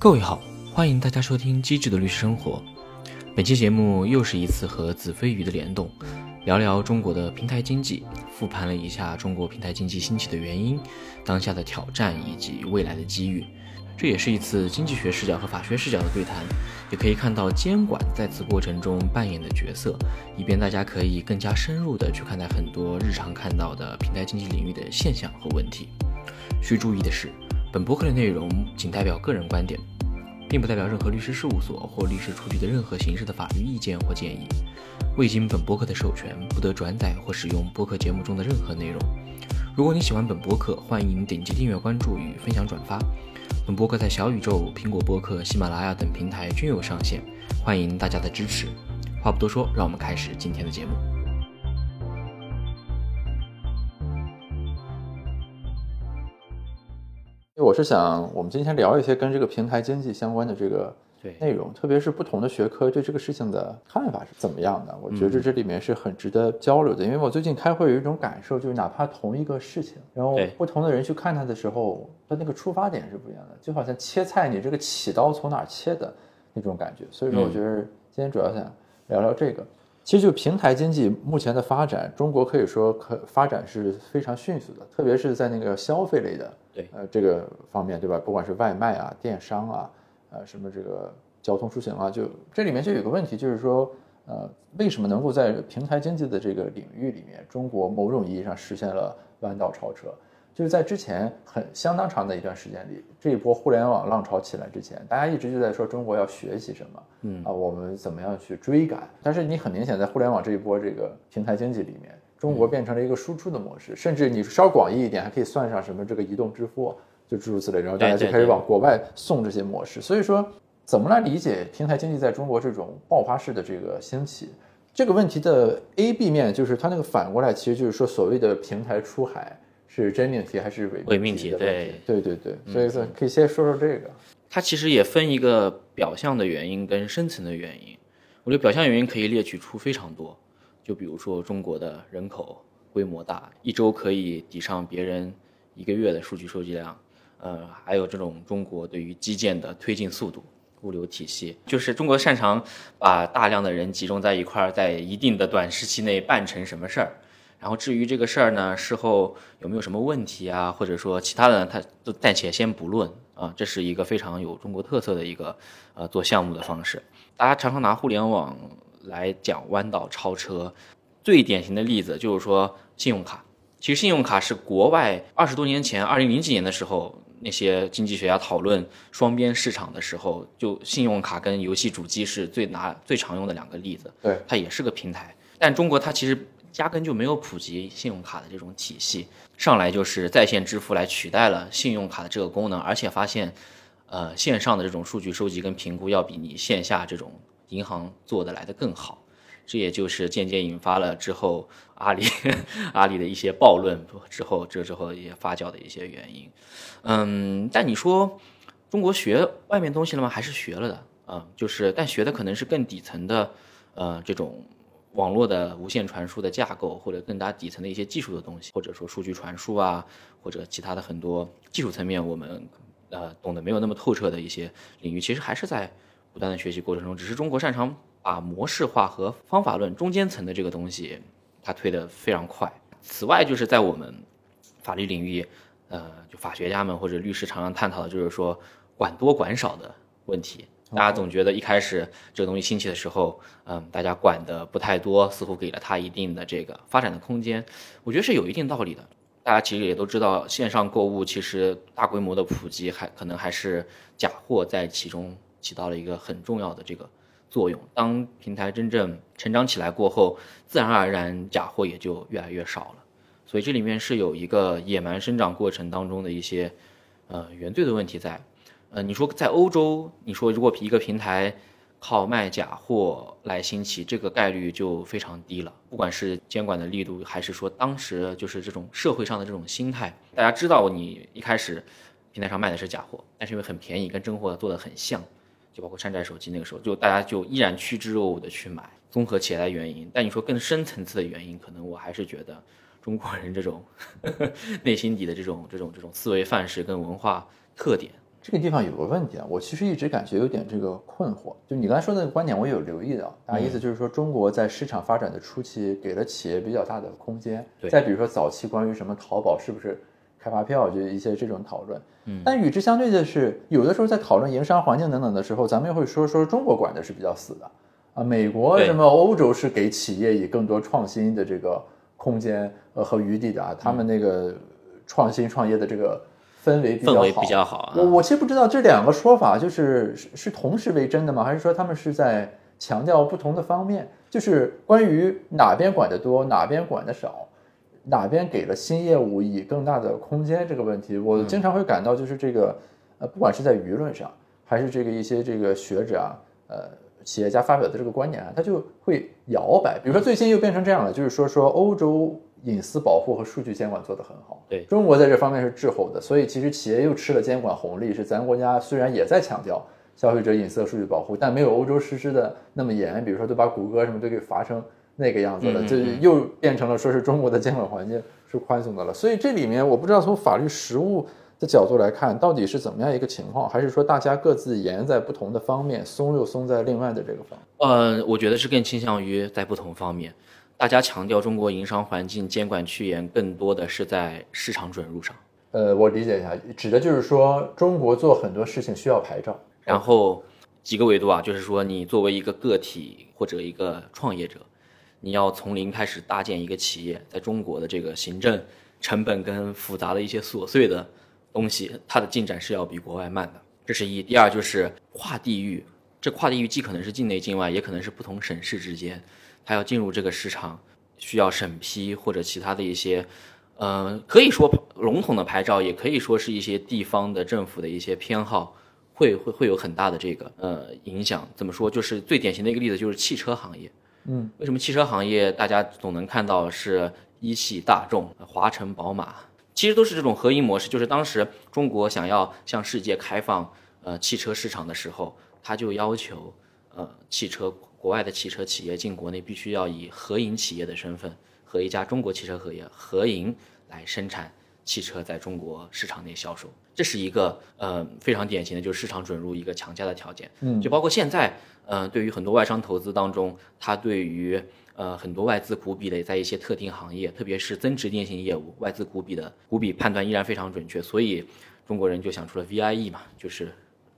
各位好，欢迎大家收听《机智的律师生活》。本期节目又是一次和子非鱼的联动，聊聊中国的平台经济，复盘了一下中国平台经济兴起的原因、当下的挑战以及未来的机遇。这也是一次经济学视角和法学视角的对谈，也可以看到监管在此过程中扮演的角色，以便大家可以更加深入的去看待很多日常看到的平台经济领域的现象和问题。需注意的是，本博客的内容仅代表个人观点，并不代表任何律师事务所或律师出具的任何形式的法律意见或建议。未经本博客的授权，不得转载或使用播客节目中的任何内容。如果你喜欢本博客，欢迎点击订阅、关注与分享转发。本播客在小宇宙、苹果播客、喜马拉雅等平台均有上线，欢迎大家的支持。话不多说，让我们开始今天的节目。我是想，我们今天聊一些跟这个平台经济相关的这个内容，特别是不同的学科对这个事情的看法是怎么样的。我觉得这里面是很值得交流的，因为我最近开会有一种感受，就是哪怕同一个事情，然后不同的人去看它的时候，它那个出发点是不一样的，就好像切菜，你这个起刀从哪儿切的那种感觉。所以说，我觉得今天主要想聊聊这个。其实就平台经济目前的发展，中国可以说可发展是非常迅速的，特别是在那个消费类的对呃这个方面，对吧？不管是外卖啊、电商啊，呃什么这个交通出行啊，就这里面就有个问题，就是说，呃，为什么能够在平台经济的这个领域里面，中国某种意义上实现了弯道超车？就是在之前很相当长的一段时间里，这一波互联网浪潮起来之前，大家一直就在说中国要学习什么，嗯啊，我们怎么样去追赶？但是你很明显在互联网这一波这个平台经济里面，中国变成了一个输出的模式，甚至你稍广义一点，还可以算上什么这个移动支付，就诸如此类，然后大家就开始往国外送这些模式。所以说，怎么来理解平台经济在中国这种爆发式的这个兴起？这个问题的 A、B 面就是它那个反过来，其实就是说所谓的平台出海是真命题还是伪伪命题？对对对对，所以说可以先说说这个。它其实也分一个表象的原因跟深层的原因。我觉得表象原因可以列举出非常多，就比如说中国的人口规模大，一周可以抵上别人一个月的数据收集量，呃，还有这种中国对于基建的推进速度。物流体系就是中国擅长把大量的人集中在一块儿，在一定的短时期内办成什么事儿，然后至于这个事儿呢，事后有没有什么问题啊，或者说其他的，他都暂且先不论啊，这是一个非常有中国特色的一个呃做项目的方式。大家常常拿互联网来讲弯道超车，最典型的例子就是说信用卡。其实信用卡是国外二十多年前，二零零几年的时候，那些经济学家讨论双边市场的时候，就信用卡跟游戏主机是最拿最常用的两个例子。对，它也是个平台，但中国它其实压根就没有普及信用卡的这种体系，上来就是在线支付来取代了信用卡的这个功能，而且发现，呃，线上的这种数据收集跟评估要比你线下这种银行做的来的更好。这也就是间接引发了之后阿里 阿里的一些暴论之后，这之后也发酵的一些原因。嗯，但你说中国学外面东西了吗？还是学了的啊、就是但学的可能是更底层的，呃，这种网络的无线传输的架构，或者更加底层的一些技术的东西，或者说数据传输啊，或者其他的很多技术层面我们呃懂得没有那么透彻的一些领域，其实还是在不断的学习过程中，只是中国擅长把模式化和方法论中间层的这个东西，它推得非常快。此外，就是在我们法律领域，呃，就法学家们或者律师常常探讨的就是说管多管少的问题。大家总觉得一开始这个东西兴起的时候，嗯，大家管的不太多，似乎给了它一定的这个发展的空间。我觉得是有一定道理的。大家其实也都知道，线上购物其实大规模的普及还可能还是假货在其中起到了一个很重要的这个作用。当平台真正成长起来过后，自然而然假货也就越来越少了。所以这里面是有一个野蛮生长过程当中的一些呃原罪的问题在。呃，你说在欧洲，你说如果一个平台靠卖假货来兴起，这个概率就非常低了。不管是监管的力度，还是说当时就是这种社会上的这种心态，大家知道你一开始平台上卖的是假货，但是因为很便宜，跟真货做的很像，就包括山寨手机那个时候，就大家就依然趋之若鹜的去买。综合起来原因，但你说更深层次的原因，可能我还是觉得中国人这种 内心底的这种这种这种思维范式跟文化特点，这个地方有个问题啊，我其实一直感觉有点这个困惑。就你刚才说的那个观点，我有留意到，大概意思就是说，中国在市场发展的初期给了企业比较大的空间。对再比如说早期关于什么淘宝是不是开发票，就一些这种讨论。嗯。但与之相对的是，有的时候在讨论营商环境等等的时候，咱们又会说说中国管的是比较死的啊，美国什么欧洲是给企业以更多创新的这个空间呃和余地的啊，他们那个创新创业的这个氛围比较好。氛围比较好啊我我其实不知道这两个说法就是是是同时为真的吗？还是说他们是在强调不同的方面？就是关于哪边管得多，哪边管得少，哪边给了新业务以更大的空间这个问题，我经常会感到就是这个呃，不管是在舆论上，还是这个一些这个学者啊，呃。企业家发表的这个观点啊，他就会摇摆。比如说最近又变成这样了，就是说说欧洲隐私保护和数据监管做得很好，对中国在这方面是滞后的，所以其实企业又吃了监管红利。是咱国家虽然也在强调消费者隐私和数据保护，但没有欧洲实施的那么严。比如说都把谷歌什么都给罚成那个样子了，嗯嗯就又变成了说是中国的监管环境是宽松的了。所以这里面我不知道从法律实务的角度来看，到底是怎么样一个情况，还是说大家各自严在不同的方面，松又松在另外的这个方面？呃，我觉得是更倾向于在不同方面，大家强调中国营商环境监管趋严，更多的是在市场准入上。呃，我理解一下，指的就是说中国做很多事情需要牌照。然后几个维度啊，就是说你作为一个个体或者一个创业者，你要从零开始搭建一个企业，在中国的这个行政成本跟复杂的一些琐碎的东西，它的进展是要比国外慢的。这是一。第二就是跨地域，这跨地域既可能是境内境外，也可能是不同省市之间，它要进入这个市场需要审批或者其他的一些。呃，可以说笼统的牌照，也可以说是一些地方的政府的一些偏好，会会会有很大的这个呃影响。怎么说？就是最典型的一个例子就是汽车行业。嗯，为什么汽车行业大家总能看到是一汽大众、华晨宝马，其实都是这种合营模式。就是当时中国想要向世界开放呃汽车市场的时候，他就要求呃汽车国外的汽车企业进国内必须要以合营企业的身份和一家中国汽车合业合营来生产汽车在中国市场内销售，这是一个呃非常典型的，就是市场准入一个强加的条件。嗯就包括现在，呃，对于很多外商投资当中，它对于呃很多外资股比的在一些特定行业，特别是增值电信业务，外资股比的股比判断依然非常准确，所以中国人就想出了 VIE 嘛，就是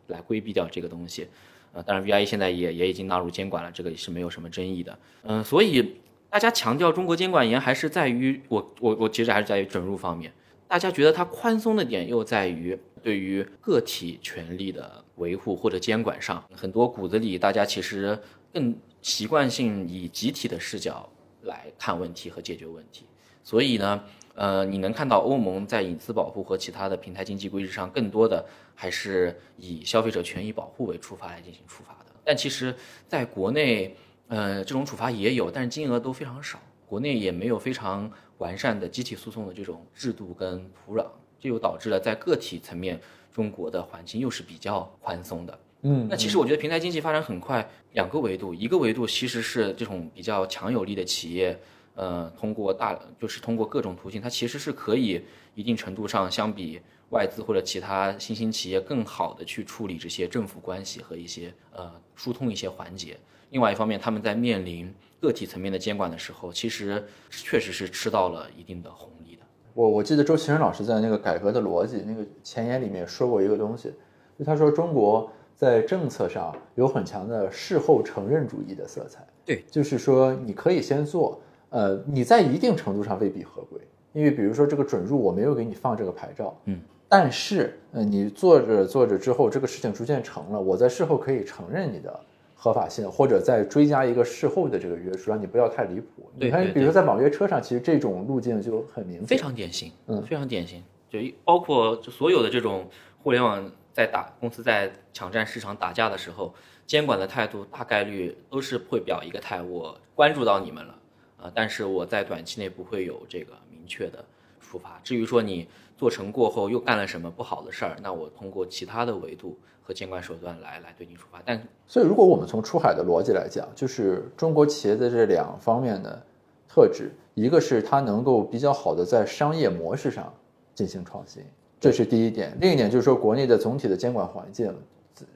来规避掉这个东西。呃，当然 VIE 现在也也已经纳入监管了，这个是没有什么争议的。嗯、所以大家强调中国监管严，还是在于我我我其实还是在于准入方面。大家觉得它宽松的点又在于对于个体权利的维护或者监管上，很多骨子里大家其实更习惯性以集体的视角来看问题和解决问题。所以呢，呃，你能看到欧盟在隐私保护和其他的平台经济规制上，更多的还是以消费者权益保护为出发来进行处罚的。但其实在国内，呃，这种处罚也有，但是金额都非常少。国内也没有非常完善的集体诉讼的这种制度跟土壤，这就导致了在个体层面，中国的环境又是比较宽松的。嗯那其实我觉得平台经济发展很快，两个维度，一个维度其实是这种比较强有力的企业，呃，通过大就是通过各种途径，它其实是可以一定程度上相比外资或者其他新兴企业更好的去处理这些政府关系和一些呃疏通一些环节。另外一方面，他们在面临个体层面的监管的时候，其实确实是吃到了一定的红利的。我我记得周其仁老师在那个《改革的逻辑》那个前言里面说过一个东西，就他说中国在政策上有很强的事后承认主义的色彩。对，就是说你可以先做，呃，你在一定程度上未必合规，因为比如说这个准入我没有给你放这个牌照，嗯，但是呃你做着做着之后，这个事情逐渐成了，我在事后可以承认你的。合法性，或者再追加一个事后的这个约束，让你不要太离谱。你看，比如说在网约车上，其实这种路径就很明显，非常典型，嗯非常典型。就包括就所有的这种互联网在打公司在抢占市场打架的时候，监管的态度大概率都是会表一个态，我关注到你们了啊、但是我在短期内不会有这个明确的处罚。至于说你做成过后又干了什么不好的事儿，那我通过其他的维度和监管手段来来对你处罚。但所以，如果我们从出海的逻辑来讲，就是中国企业的这两方面的特质，一个是它能够比较好的在商业模式上进行创新，这是第一点。另一点就是说，国内的总体的监管环境，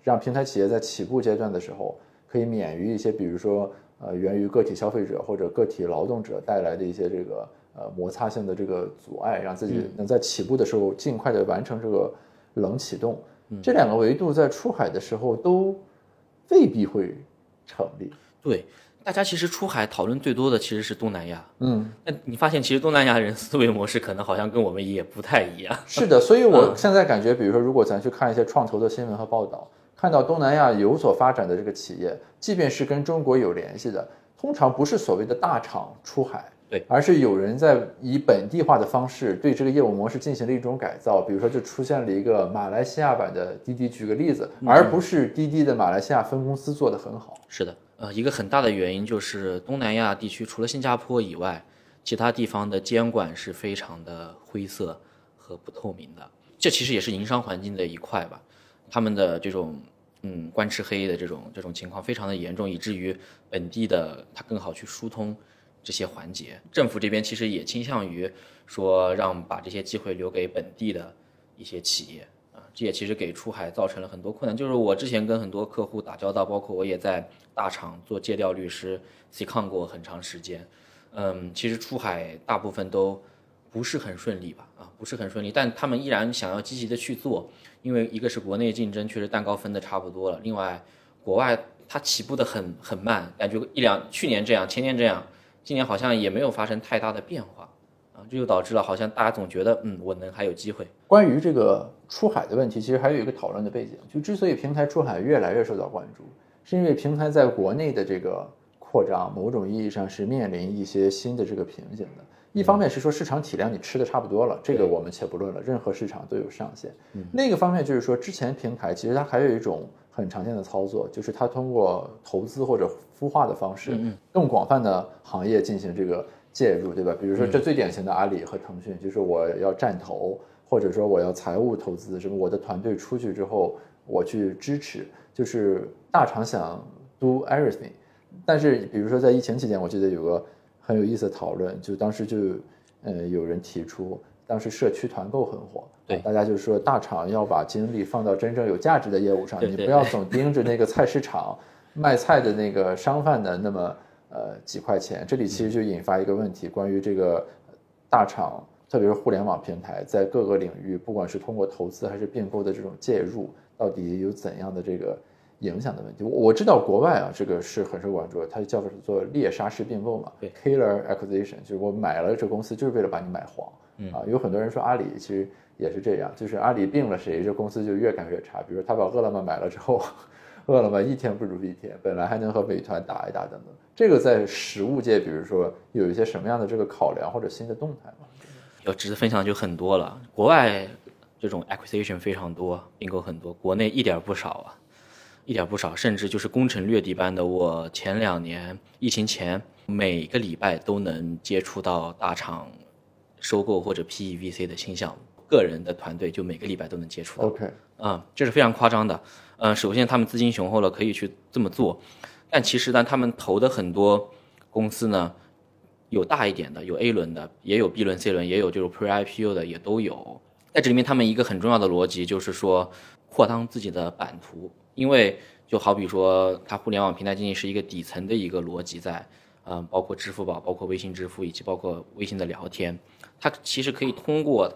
让平台企业在起步阶段的时候，可以免于一些，比如说，呃，源于个体消费者或者个体劳动者带来的一些这个呃摩擦性的这个阻碍，让自己能在起步的时候尽快的完成这个冷启动。这两个维度在出海的时候都未必会成立。对，大家其实出海讨论最多的其实是东南亚。嗯，那你发现其实东南亚人思维模式可能好像跟我们也不太一样。是的，所以我现在感觉，比如说，如果咱去看一些创投的新闻和报道，看到东南亚有所发展的这个企业，即便是跟中国有联系的，通常不是所谓的大厂出海。对，而是有人在以本地化的方式对这个业务模式进行了一种改造，比如说就出现了一个马来西亚版的滴滴，举个例子，而不是滴滴的马来西亚分公司做得很好。是的，呃，一个很大的原因就是东南亚地区除了新加坡以外，其他地方的监管是非常的灰色和不透明的，这其实也是营商环境的一块吧。他们的这种嗯官吃黑的这种这种情况非常的严重，以至于本地的它更好去疏通。这些环节，政府这边其实也倾向于说让把这些机会留给本地的一些企业啊，这也其实给出海造成了很多困难。就是我之前跟很多客户打交道，包括我也在大厂做借调律师，C 抗过很长时间。嗯，其实出海大部分都不是很顺利吧？啊，不是很顺利，但他们依然想要积极的去做，因为一个是国内竞争确实蛋糕分的差不多了，另外国外它起步的很很慢，感觉一两去年这样，前年这样。今年好像也没有发生太大的变化，啊，这就导致了好像大家总觉得，嗯，我能还有机会。关于这个出海的问题，其实还有一个讨论的背景，就之所以平台出海越来越受到关注，是因为平台在国内的这个扩张，某种意义上是面临一些新的这个瓶颈的。一方面是说市场体量你吃的差不多了，这个我们且不论了，任何市场都有上限。另一个方面就是说，之前平台其实它还有一种。很常见的操作就是它通过投资或者孵化的方式，更广泛的行业进行这个介入，对吧？比如说这最典型的阿里和腾讯，就是我要站投，或者说我要财务投资，什么我的团队出去之后我去支持，就是大厂想 do everything。但是比如说在疫情期间，我记得有个很有意思的讨论，就当时就呃有人提出。当时社区团购很火，对，大家就说大厂要把精力放到真正有价值的业务上，你不要总盯着那个菜市场卖菜的那个商贩的那么呃几块钱。这里其实就引发一个问题，关于这个大厂，特别是互联网平台在各个领域，不管是通过投资还是并购的这种介入，到底有怎样的这个影响的问题？我我知道国外啊，这个是很受关注，它叫做猎杀式并购嘛，对，killer acquisition，就是我买了这公司就是为了把你买黄。啊，有很多人说阿里其实也是这样，就是阿里并了谁，这公司就越干越差。比如他把饿了么买了之后，饿了么一天不如一天，本来还能和美团打一打等等。这个在实物界，比如说有一些什么样的这个考量或者新的动态吗？要值得分享就很多了。国外这种 acquisition 非常多，并购很多，国内一点不少啊，一点不少，甚至就是攻城略地般的。我前两年疫情前，每个礼拜都能接触到大厂。收购或者 PEVC 的新项目，个人的团队就每个礼拜都能接触到。OK，啊，这是非常夸张的。嗯，首先他们资金雄厚了，可以去这么做。但其实呢，他们投的很多公司呢，有大一点的，有 A 轮的，也有 B 轮、C 轮，也有就是 Pre IPO 的，也都有。在这里面，他们一个很重要的逻辑就是说，扩张自己的版图。因为就好比说，它互联网平台经济是一个底层的一个逻辑在，嗯，包括支付宝、包括微信支付以及包括微信的聊天。它其实可以通过，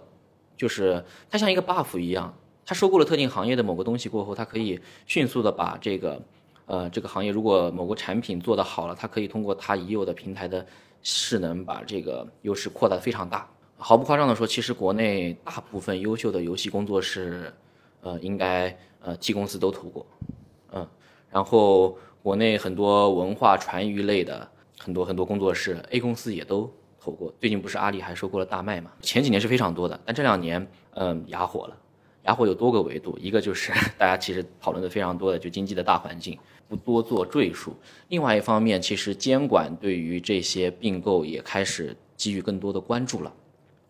就是它像一个 buff 一样，它收购了特定行业的某个东西过后，它可以迅速的把这个，呃，这个行业如果某个产品做得好了，它可以通过它已有的平台的势能，把这个优势扩大非常大。毫不夸张的说，其实国内大部分优秀的游戏工作室，呃，应该呃 T 公司都投过，嗯，然后国内很多文化传娱类的很多很多工作室，A 公司也都。投过，最近不是阿里还收购了大麦嘛？前几年是非常多的，但这两年，嗯，哑火了。哑火有多个维度，一个就是 大家其实讨论的非常多的，就经济的大环境，不多做赘述。另外一方面，其实监管对于这些并购也开始给予更多的关注了。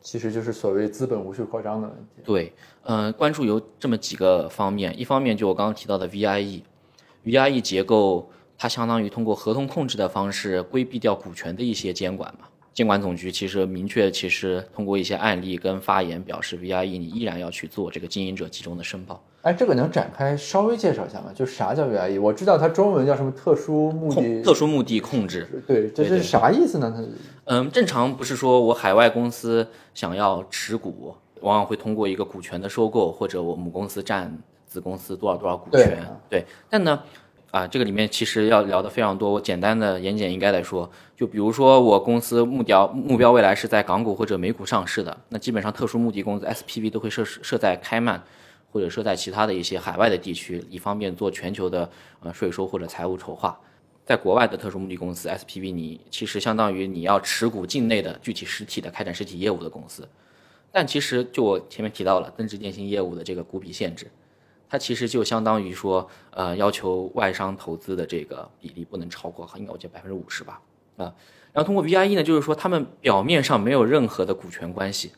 其实就是所谓资本无序扩张的问题。对，嗯，关注有这么几个方面，一方面就我刚刚提到的 VIE，VIE 结构，它相当于通过合同控制的方式规避掉股权的一些监管嘛。监管总局其实明确，其实通过一些案例跟发言表示，VIE 你依然要去做这个经营者集中的申报。哎，这个能展开稍微介绍一下吗？就啥叫 VIE？我知道它中文叫什么特殊目的，特殊目的控制。对，这是啥意思呢？它嗯，正常不是说我海外公司想要持股，往往会通过一个股权的收购，或者我母公司占子公司多少多少股权。对，但呢。啊，这个里面其实要聊的非常多。我简单的言简意赅来说，就比如说我公司目标目标未来是在港股或者美股上市的，那基本上特殊目的公司 SPV 都会设设在开曼，或者设在其他的一些海外的地区，以方便做全球的呃税收或者财务筹划。在国外的特殊目的公司 SPV，你其实相当于你要持股境内的具体实体的开展实体业务的公司，但其实就我前面提到了增值电信业务的这个股比限制。它其实就相当于说，呃，要求外商投资的这个比例不能超过，应该我记得百分之五十吧，啊，然后通过 VIE 呢，就是说他们表面上没有任何的股权关系，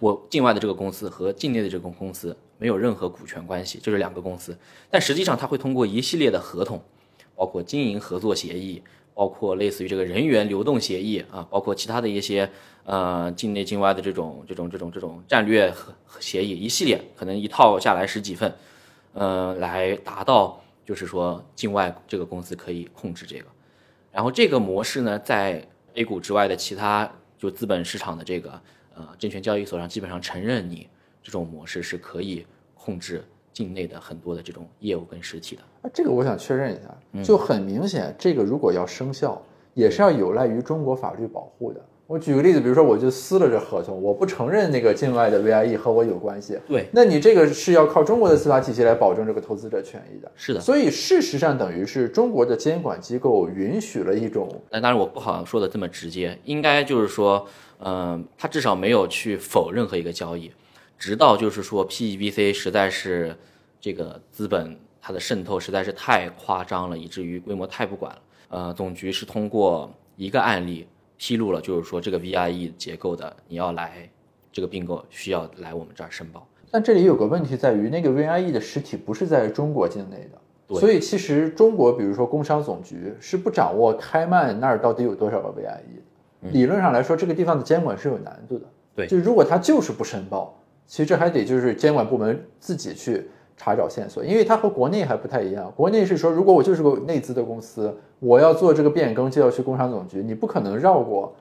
我境外的这个公司和境内的这个公司没有任何股权关系，就是两个公司，但实际上它会通过一系列的合同，包括经营合作协议，包括类似于这个人员流动协议啊，包括其他的一些呃境内境外的这种这种这种这种战略协议，一系列可能一套下来十几份。呃，来达到就是说境外这个公司可以控制这个，然后这个模式呢，在 A 股之外的其他就资本市场的这个呃证券交易所上，基本上承认你这种模式是可以控制境内的很多的这种业务跟实体的。啊，这个我想确认一下，就很明显，这个如果要生效，也是要有赖于中国法律保护的。我举个例子，比如说我就撕了这合同，我不承认那个境外的 VIE 和我有关系。对，那你这个是要靠中国的司法体系来保证这个投资者权益的。是的，所以事实上等于是中国的监管机构允许了一种。那当然我不好说的这么直接，应该就是说，嗯，他至少没有去否任何一个交易，直到就是说 PEBC 实在是这个资本它的渗透实在是太夸张了，以至于规模太不管了。呃，总局是通过一个案例。披露了，就是说这个 VIE 结构的，你要来这个并购需要来我们这儿申报。但这里有个问题在于，那个 VIE 的实体不是在中国境内的，所以其实中国，比如说工商总局是不掌握开曼那儿到底有多少个 VIE 的。理论上来说，这个地方的监管是有难度的。对，就如果他就是不申报，其实这还得就是监管部门自己去。查找线索，因为它和国内还不太一样。国内是说，如果我就是个内资的公司，我要做这个变更，就要去工商总局，你不可能绕过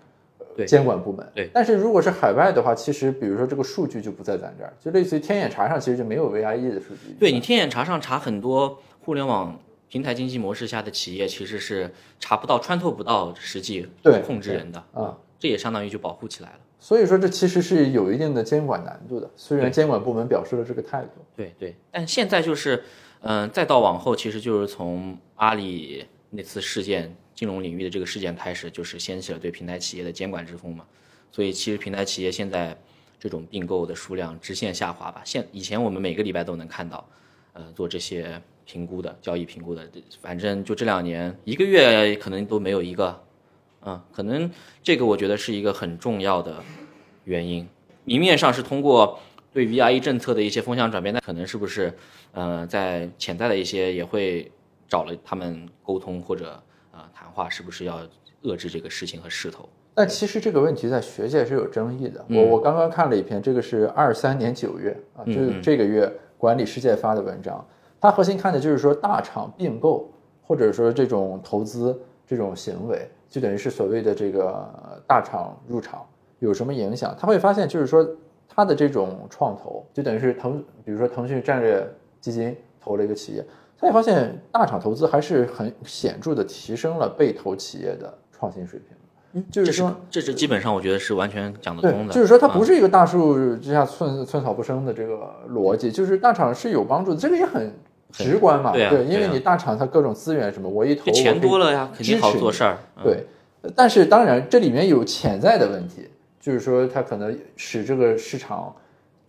监管部门。对。但是如果是海外的话，其实比如说这个数据就不在咱这儿，就类似于天眼查上其实就没有 VIE 的数据。对你天眼查上查很多互联网平台经济模式下的企业，其实是查不到、穿透不到实际控制人的啊，这也相当于就保护起来了。所以说，这其实是有一定的监管难度的。虽然监管部门表示了这个态度，对对，但现在就是，嗯，再到往后，其实就是从阿里那次事件，金融领域的这个事件开始，就是掀起了对平台企业的监管之风嘛。所以，其实平台企业现在这种并购的数量直线下滑吧。现以前我们每个礼拜都能看到，呃，做这些评估的交易评估的，反正就这两年一个月可能都没有一个。嗯，可能这个我觉得是一个很重要的原因。明面上是通过对 VIE 政策的一些风向转变，那可能是不是，呃，在潜在的一些也会找了他们沟通或者呃谈话，是不是要遏制这个事情和势头？但其实这个问题在学界是有争议的。我我刚刚看了一篇，这个是二三年九月啊，就是这个月管理世界发的文章，它核心看的就是说大厂并购或者说这种投资这种行为。就等于是所谓的这个大厂入场有什么影响？他会发现，就是说他的这种创投，就等于是腾，比如说腾讯战略基金投了一个企业，他也发现大厂投资还是很显著的提升了被投企业的创新水平。嗯，就是说，这是基本上我觉得是完全讲得通的。就是说，它不是一个大树之下寸寸草不生的这个逻辑，就是大厂是有帮助的，这个也很。直观嘛，对，因为你大厂它各种资源什么，我一投钱多了呀，肯定好做事儿。对，但是当然这里面有潜在的问题，就是说它可能使这个市场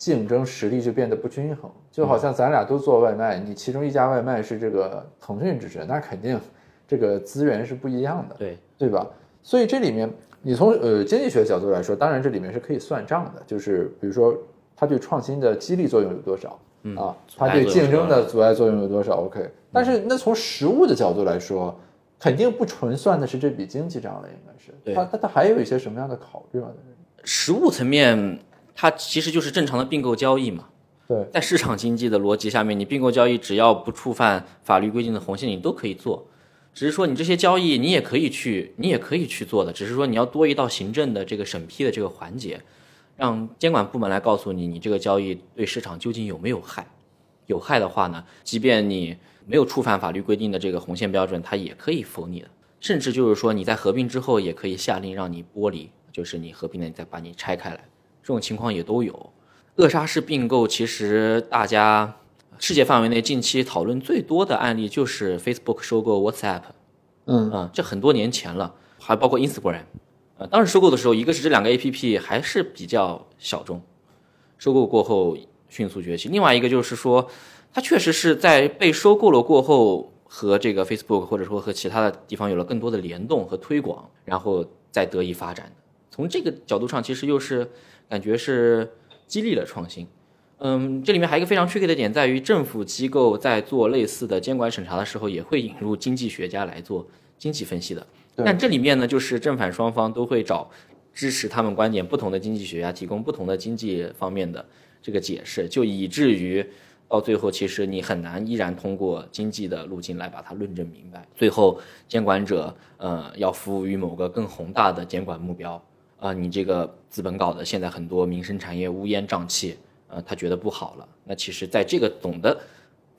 竞争实力就变得不均衡。就好像咱俩都做外卖，你其中一家外卖是这个腾讯支持，那肯定这个资源是不一样的，对对吧？所以这里面你从呃经济学角度来说，当然这里面是可以算账的，就是比如说它对创新的激励作用有多少。啊，它对竞争的阻碍作用有多少？OK，但是那从实物的角度来说，肯定不纯算的是这笔经济账了，应该是。它它它还有一些什么样的考虑吗？在这里实物层面，它其实就是正常的并购交易嘛。对，在市场经济的逻辑下面，你并购交易只要不触犯法律规定的红线，你都可以做。只是说你这些交易你也可以去，你也可以去做的，只是说你要多一道行政的这个审批的这个环节，让监管部门来告诉你，你这个交易对市场究竟有没有害。有害的话呢，即便你没有触犯法律规定的这个红线标准，它也可以否你的。甚至就是说你在合并之后，也可以下令让你剥离，就是你合并了，你再把你拆开来，这种情况也都有。扼杀式并购，其实大家世界范围内近期讨论最多的案例就是 Facebook 收购 WhatsApp，嗯啊、这很多年前了，还包括 Instagram，呃，当时收购的时候，一个是这两个 APP 还是比较小众，收购过后迅速崛起；另外一个就是说，它确实是在被收购了过后，和这个 Facebook 或者说和其他的地方有了更多的联动和推广，然后再得以发展的。从这个角度上，其实又是感觉是激励了创新。嗯，这里面还有一个非常 tricky 的点在于，政府机构在做类似的监管审查的时候，也会引入经济学家来做经济分析的。但这里面呢，就是正反双方都会找支持他们观点不同的经济学家，提供不同的经济方面的这个解释，就以至于到最后，其实你很难依然通过经济的路径来把它论证明白。最后，监管者呃要服务于某个更宏大的监管目标啊、你这个资本搞的现在很多民生产业乌烟瘴气，呃，他觉得不好了。那其实，在这个总的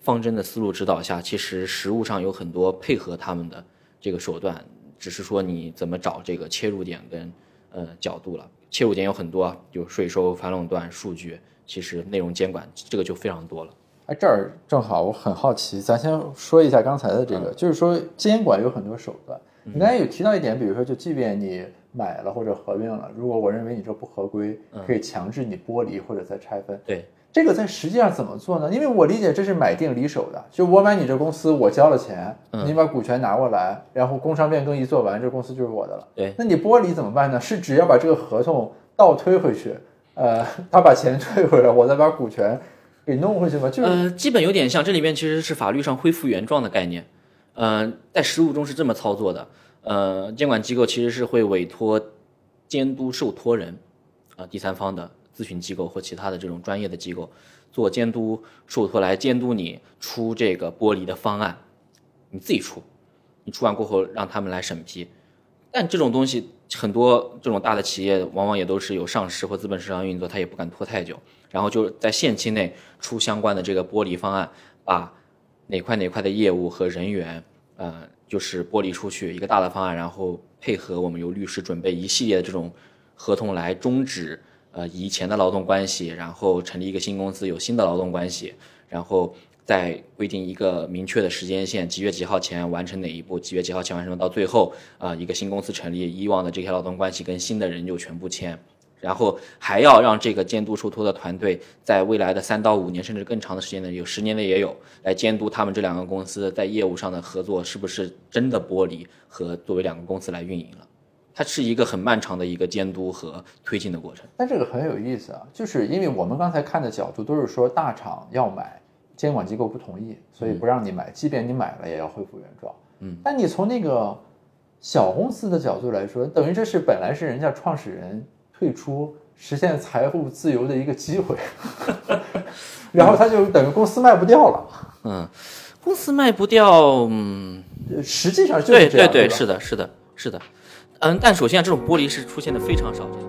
方针的思路指导下，其实实务上有很多配合他们的这个手段，只是说你怎么找这个切入点跟呃角度了。切入点有很多啊，有税收、反垄断、数据，其实内容监管这个就非常多了。哎，这儿正好我很好奇，咱先说一下刚才的这个，就是说监管有很多手段。你刚才有提到一点，比如说，就即便你买了或者合并了，如果我认为你这不合规，可以强制你剥离或者再拆分。对，这个在实际上怎么做呢？因为我理解这是买定离手的，就我买你这公司，我交了钱，你把股权拿过来，然后工商变更一做完，这公司就是我的了。对，那你剥离怎么办呢？是只要把这个合同倒推回去，呃，他把钱 退回来，我再把股权给弄回去吗？就是呃，基本有点像，这里面其实是法律上恢复原状的概念。呃，在实务中是这么操作的。呃，监管机构其实是会委托监督受托人，啊、第三方的咨询机构或其他的这种专业的机构做监督受托来监督你出这个剥离的方案，你自己出，你出完过后让他们来审批。但这种东西很多这种大的企业往往也都是有上市或资本市场运作，它也不敢拖太久，然后就在限期内出相关的这个剥离方案，把哪块哪块的业务和人员，呃，就是剥离出去一个大的方案，然后配合我们由律师准备一系列的这种合同来终止呃以前的劳动关系，然后成立一个新公司，有新的劳动关系，然后再规定一个明确的时间线，几月几号前完成哪一步，几月几号前完成，到最后啊、一个新公司成立，以往的这些劳动关系跟新的人就全部签。然后还要让这个监督受托的团队在未来的三到五年甚至更长的时间内，有十年的也有，来监督他们这两个公司在业务上的合作是不是真的剥离和作为两个公司来运营了。它是一个很漫长的一个监督和推进的过程。但这个很有意思啊，就是因为我们刚才看的角度都是说大厂要买，监管机构不同意，所以不让你买，即便你买了也要恢复原状。嗯，但你从那个小公司的角度来说，等于这是本来是人家创始人退出，实现财务自由的一个机会，然后他就等于公司卖不掉了。嗯，公司卖不掉，嗯，呃实际上就是对这样，对，吧是的，是的，是的。嗯，但首先这种剥离是出现的非常少见。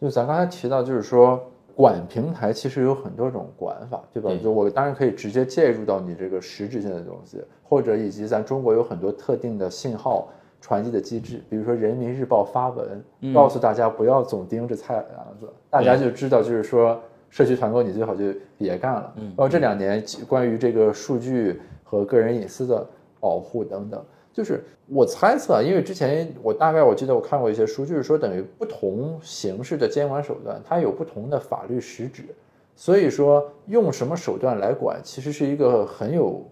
就咱刚才提到，就是说管平台其实有很多种管法，对吧？就我当然可以直接介入到你这个实质性的东西，或者以及咱中国有很多特定的信号传递的机制，比如说人民日报发文，告诉大家不要总盯着菜篮子，大家就知道，就是说社区团购你最好就别干了。然后这两年关于这个数据和个人隐私的保护等等。就是我猜测啊，因为之前我大概我记得我看过一些书，就是说等于不同形式的监管手段，它有不同的法律实质，所以说用什么手段来管，其实是一个很有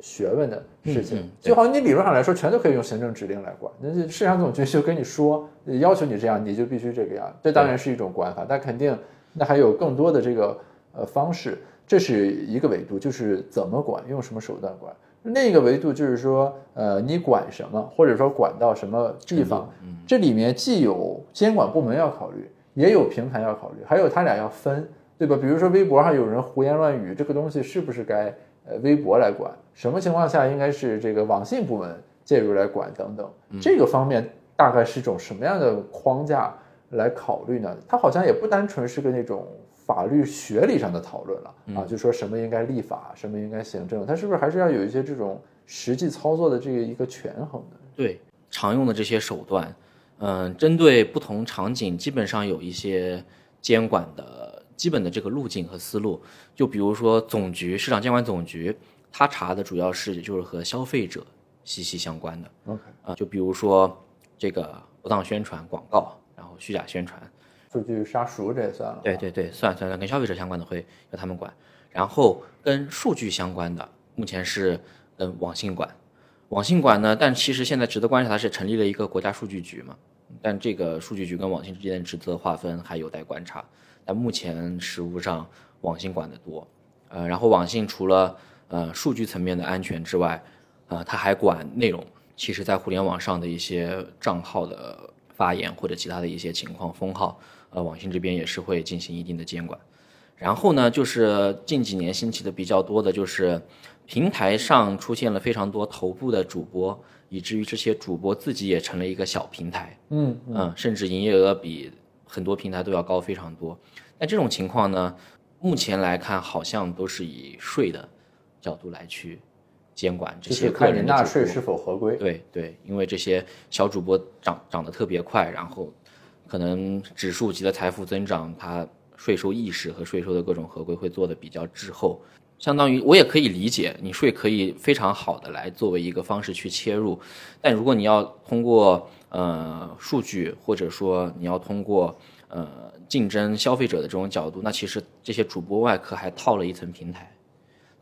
学问的事情。嗯嗯就好像你理论上来说，全都可以用行政指令来管，那这市场总局就跟你说，要求你这样，你就必须这个样，这当然是一种管法，但肯定那还有更多的这个呃方式，这是一个维度，就是怎么管，用什么手段管。另一个维度就是说，呃，你管什么，或者说管到什么地方，这里面既有监管部门要考虑，也有平台要考虑，还有他俩要分，对吧？比如说微博上有人胡言乱语，这个东西是不是该呃微博来管？什么情况下应该是这个网信部门介入来管等等？这个方面大概是一种什么样的框架来考虑呢？它好像也不单纯是个那种。法律学理上的讨论了啊，就说什么应该立法，什么应该行政，它是不是还是要有一些这种实际操作的这个一个权衡的？对，常用的这些手段，嗯，针对不同场景，基本上有一些监管的基本的这个路径和思路。就比如说总局市场监管总局，它查的主要是就是和消费者息息相关的。OK，啊，就比如说这个不当宣传广告，然后虚假宣传。数据杀熟这也算了，对对对，算算算，跟消费者相关的会由他们管，然后跟数据相关的，目前是嗯网信管，网信管呢，但其实现在值得观察的是成立了一个国家数据局嘛，但这个数据局跟网信之间的职责划分还有待观察，但目前实务上网信管的多，呃，然后网信除了呃数据层面的安全之外，呃，它还管内容，其实在互联网上的一些账号的发言或者其他的一些情况封号。呃，网信这边也是会进行一定的监管，然后呢，就是近几年兴起的比较多的，就是平台上出现了非常多头部的主播，以至于这些主播自己也成了一个小平台，嗯嗯，甚至营业额比很多平台都要高非常多。但这种情况呢，目前来看好像都是以税的角度来去监管这些个人纳税是否合规。对对，因为这些小主播涨涨得特别快，然后。可能指数级的财富增长，它税收意识和税收的各种合规会做的比较滞后，相当于我也可以理解，你税可以非常好的来作为一个方式去切入，但如果你要通过呃数据，或者说你要通过呃竞争消费者的这种角度，那其实这些主播外壳还套了一层平台，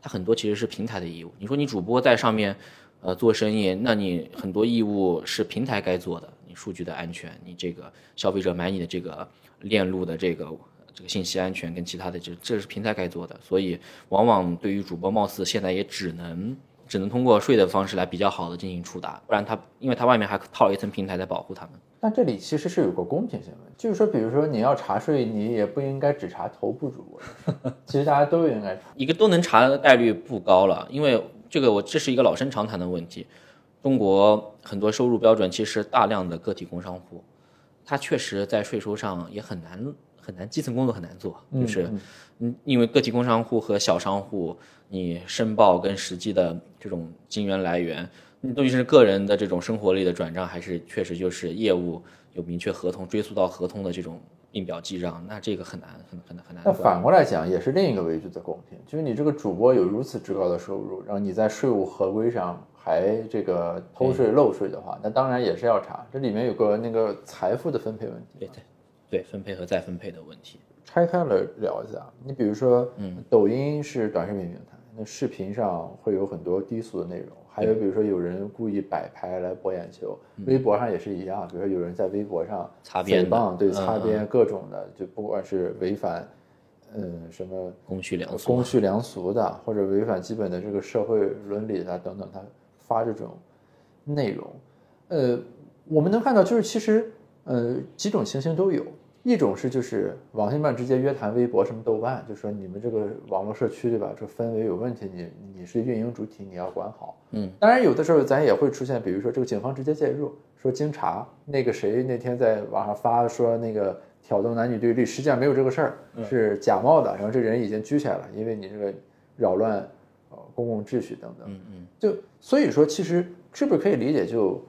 它很多其实是平台的义务。你说你主播在上面呃做生意，那你很多义务是平台该做的。你数据的安全，你这个消费者买你的这个链路的这个这个信息安全跟其他的，就这是平台该做的。所以，往往对于主播，貌似现在也只能只能通过税的方式来比较好的进行触达，不然他因为他外面还套了一层平台在保护他们。但这里其实是有个公平性的，就是说，比如说你要查税，你也不应该只查头部主播，其实大家都应该查，一个都能查的概率不高了，因为这个我这是一个老生常谈的问题。中国很多收入标准其实大量的个体工商户，他确实在税收上也很难很难，基层工作很难做，就是嗯，因为个体工商户和小商户，你申报跟实际的这种金源来源，你到底是个人的这种生活类的转账，还是确实就是业务有明确合同追溯到合同的这种并表记账，那这个很难很很难很难。那反过来讲，也是另一个维度的公平，就是你这个主播有如此之高的收入，然后你在税务合规上。还这个偷税漏税的话，那当然也是要查。这里面有个那个财富的分配问题，对对，对分配和再分配的问题，拆开了聊一下。你比如说，嗯，抖音是短视频平台，那视频上会有很多低俗的内容，还有比如说有人故意摆拍来博眼球，微博上也是一样，比如说有人在微博上擦边，对擦边各种的，就不管是违反，嗯，什么公序良俗、公序良俗的，或者违反基本的这个社会伦理的等等，他。发这种内容，呃，我们能看到，就是其实，呃，几种情形都有。一种是就是网信办直接约谈微博什么豆瓣，就说你们这个网络社区对吧？这氛围有问题，你你是运营主体，你要管好。嗯，当然有的时候咱也会出现，比如说这个警方直接介入，说经查那个谁那天在网上发说那个挑动男女对立，实际上没有这个事儿，是假冒的，然后这人已经拘起来了，因为你这个扰乱呃。公共秩序等等，嗯嗯，就所以说，其实是不是可以理解，就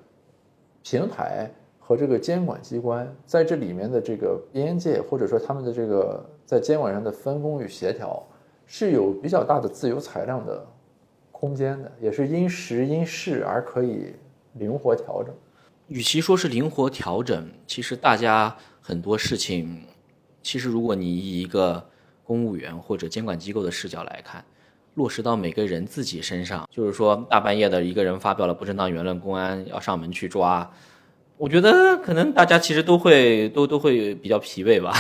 平台和这个监管机关在这里面的这个边界，或者说他们的这个在监管上的分工与协调，是有比较大的自由裁量的空间的，也是因时因势而可以灵活调整。与其说是灵活调整，其实大家很多事情，其实如果你以一个公务员或者监管机构的视角来看。落实到每个人自己身上，就是说大半夜的一个人发表了不正当言论，公安要上门去抓，我觉得可能大家其实都会都都会比较疲惫吧，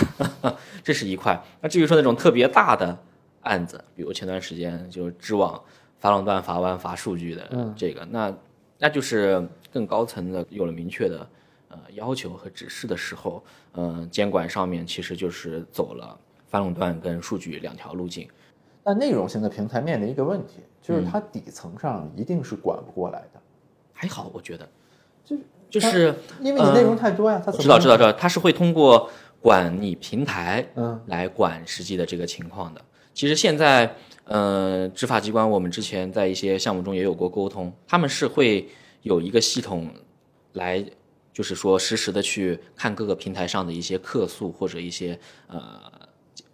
这是一块。那至于说那种特别大的案子，比如前段时间就知网发垄断、罚弯、罚数据的这个，那那就是更高层的有了明确的呃要求和指示的时候，嗯，监管上面其实就是走了反垄断跟数据两条路径。那内容型的平台面临一个问题，就是它底层上一定是管不过来的。还好，我觉得就是因为你内容太多呀，它知道知道知道，他是会通过管你平台嗯来管实际的这个情况的。其实现在，呃，执法机关我们之前在一些项目中也有过沟通，他们是会有一个系统来，就是说实时的去看各个平台上的一些客诉或者一些呃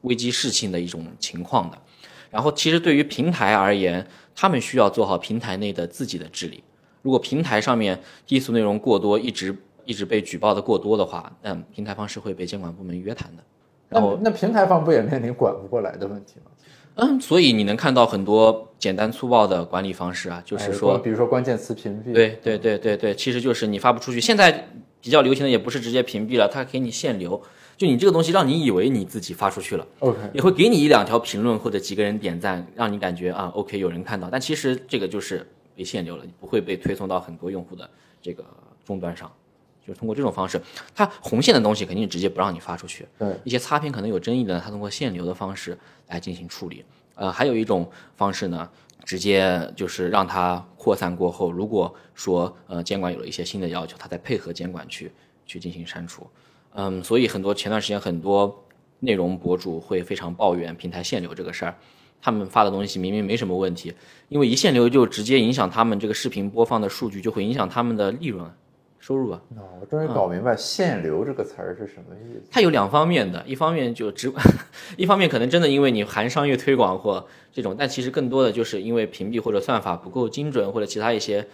危机事情的一种情况的。然后，其实对于平台而言，他们需要做好平台内的自己的治理。如果平台上面低俗内容过多，一直一直被举报的过多的话，嗯平台方是会被监管部门约谈的。然后，那平台方不也面临管不过来的问题吗？嗯，所以你能看到很多简单粗暴的管理方式啊，就是说，比如说关键词屏蔽。对对对对对，其实就是你发不出去。现在比较流行的也不是直接屏蔽了，它给你限流，就你这个东西让你以为你自己发出去了，OK，也会给你一两条评论或者几个人点赞，让你感觉啊 OK 有人看到，但其实这个就是被限流了，你不会被推送到很多用户的这个终端上。就是通过这种方式，它红线的东西肯定直接不让你发出去。对，一些擦边可能有争议的，它通过限流的方式来进行处理。呃，还有一种方式呢，直接就是让它扩散过后，如果说呃监管有了一些新的要求，它再配合监管去去进行删除。嗯，所以很多前段时间很多内容博主会非常抱怨平台限流这个事儿，他们发的东西明明没什么问题，因为一限流就直接影响他们这个视频播放的数据，就会影响他们的利润。收入啊，哦，我终于搞明白“限流”这个词儿是什么意思。它有两方面的，一方面就直，一方面可能真的因为你含商业推广或这种，但其实更多的就是因为屏蔽或者算法不够精准，或者其他一些，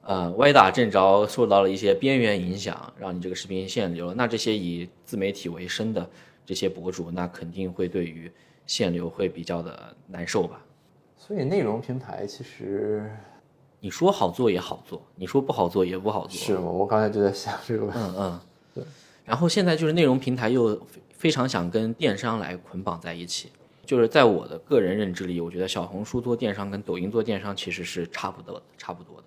呃，歪打正着受到了一些边缘影响，让你这个视频限流。那这些以自媒体为生的这些博主，那肯定会对于限流会比较的难受吧。所以内容平台其实。你说好做也好做，你说不好做也不好做。是吗？我刚才就在想这个问题。嗯嗯，对。然后现在就是内容平台又非常想跟电商来捆绑在一起。就是在我的个人认知里，我觉得小红书做电商跟抖音做电商其实是差不多的，差不多的。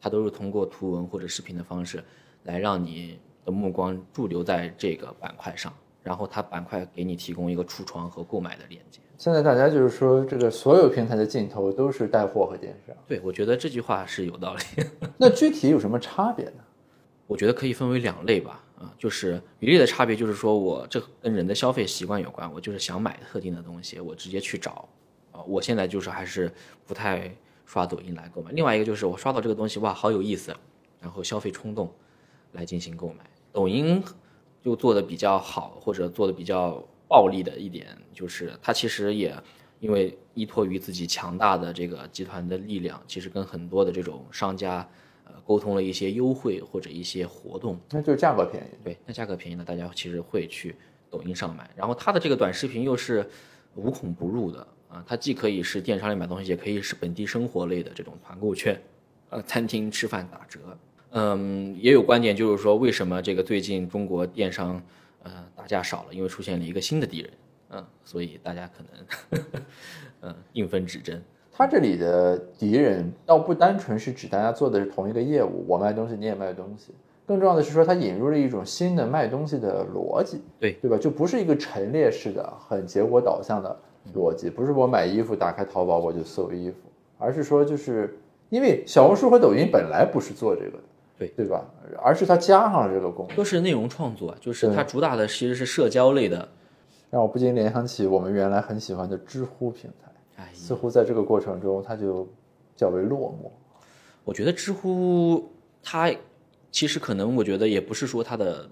它都是通过图文或者视频的方式来让你的目光驻留在这个板块上，然后它板块给你提供一个橱窗和购买的链接。现在大家就是说，这个所有平台的尽头都是带货和电商。对，我觉得这句话是有道理。那具体有什么差别呢？我觉得可以分为两类吧。啊，就是一类的差别，就是说我这跟人的消费习惯有关。我就是想买特定的东西，我直接去找。啊，我现在就是还是不太刷抖音来购买。另外一个就是我刷到这个东西，哇，好有意思，然后消费冲动来进行购买。抖音就做的比较好，或者做的比较。暴力的一点就是，它其实也因为依托于自己强大的这个集团的力量，其实跟很多的这种商家呃沟通了一些优惠或者一些活动，那就是价格便宜。对，那价格便宜呢，大家其实会去抖音上买。然后它的这个短视频又是无孔不入的啊，它既可以是电商里买东西，也可以是本地生活类的这种团购券，呃，餐厅吃饭打折。嗯，也有观点就是说，为什么这个最近中国电商？呃，打架少了，因为出现了一个新的敌人，嗯，所以大家可能，嗯，应分指针。他这里的敌人倒不单纯是指大家做的是同一个业务，我卖东西你也卖东西，更重要的是说他引入了一种新的卖东西的逻辑，对对吧？就不是一个陈列式的、很结果导向的逻辑，不是我买衣服打开淘宝我就搜衣服，而是说就是因为小红书和抖音本来不是做这个的。对对吧？而是它加上了这个功能，都是内容创作，就是它主打的其实是社交类的，让我不禁联想起我们原来很喜欢的知乎平台，哎，似乎在这个过程中它就较为落寞。我觉得知乎它其实可能，我觉得也不是说它的，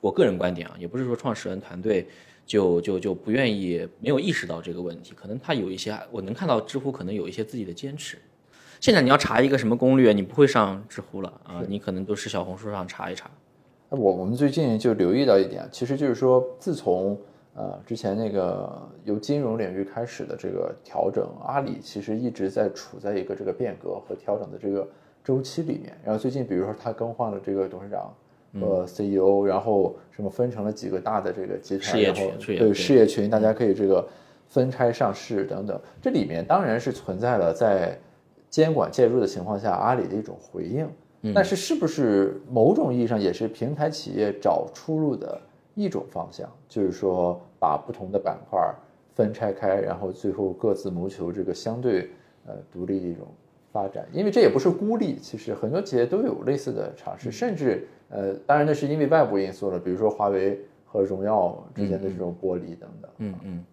我个人观点啊，也不是说创始人团队就就就不愿意没有意识到这个问题，可能他有一些，我能看到知乎可能有一些自己的坚持。现在你要查一个什么攻略，你不会上知乎了啊，你可能都是小红书上查一查。我我们最近就留意到一点，其实就是说，自从呃之前那个由金融领域开始的这个调整，阿里其实一直在处在一个这个变革和调整的这个周期里面。然后最近，比如说他更换了这个董事长和 CEO，然后什么分成了几个大的这个集团，事业然后对事业群，大家可以这个分拆上市等等。这里面当然是存在了在监管介入的情况下，阿里的一种回应。但是是不是某种意义上也是平台企业找出路的一种方向？就是说把不同的板块分拆开，然后最后各自谋求这个相对呃独立的一种发展。因为这也不是孤立，其实很多企业都有类似的尝试，甚至呃，当然那是因为外部因素了，比如说华为和荣耀之间的这种剥离等等。嗯嗯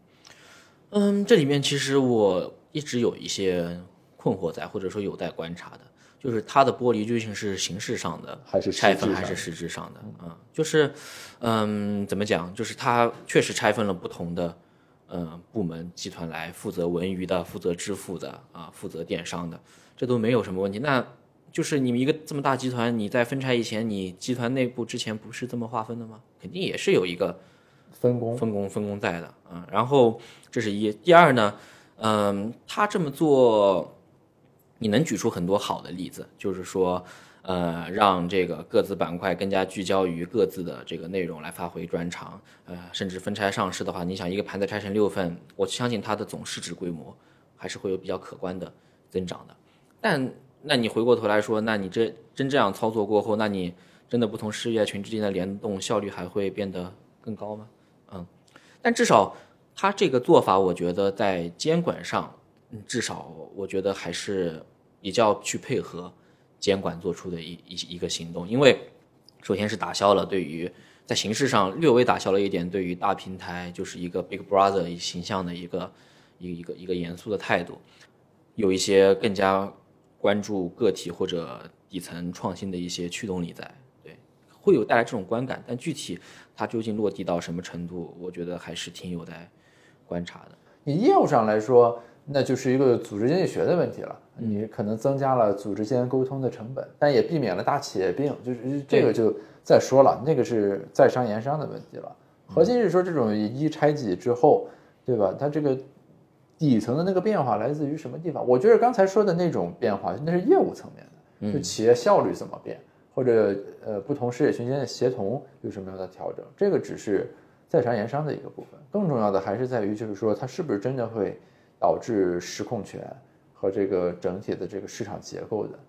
嗯，这里面其实我一直有一些困惑在，或者说有待观察的，就是它的剥离究竟是形式上的还是拆分还是实质上的？嗯，就是嗯，怎么讲？就是它确实拆分了不同的嗯部门集团来负责文娱的、负责支付的啊、负责电商的，这都没有什么问题。那就是你们一个这么大集团，你在分拆以前，你集团内部之前不是这么划分的吗？肯定也是有一个分工分工分工在的，嗯，然后这是一，第二呢，嗯，他这么做，你能举出很多好的例子，就是说，呃，让这个各自板块更加聚焦于各自的这个内容来发挥专长，呃，甚至分拆上市的话，你想一个盘子拆成六份，我相信它的总市值规模还是会有比较可观的增长的，但那你回过头来说，那你这真这样操作过后，那你真的不同事业群之间的联动效率还会变得更高吗？嗯但至少他这个做法，我觉得在监管上，至少我觉得还是比较去配合监管做出的一一一个行动，因为首先是打消了对于在形式上略微打消了一点对于大平台就是一个 Big Brother 形象的一个一个一个一个严肃的态度，有一些更加关注个体或者底层创新的一些驱动力在，对，会有带来这种观感，但具体它究竟落地到什么程度，我觉得还是挺有待观察的。你业务上来说，那就是一个组织经济学的问题了。你可能增加了组织间沟通的成本，但也避免了大企业病，就是这个就再说了，那个是在商言商的问题了。核心是说这种一拆几之后，对吧？它这个底层的那个变化来自于什么地方？我觉得刚才说的那种变化，那是业务层面的，就企业效率怎么变，或者呃不同事业群间的协同有什么样的调整，这个只是在商言商的一个部分。更重要的还是在于，就是说它是不是真的会导致实控权和这个整体的这个市场结构的。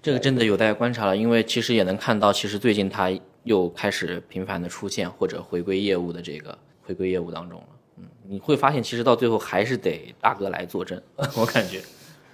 这个真的有待观察了，因为其实也能看到，其实最近它又开始频繁的出现或者回归业务的这个回归业务当中了。嗯，你会发现，其实到最后还是得大哥来坐镇，我感觉，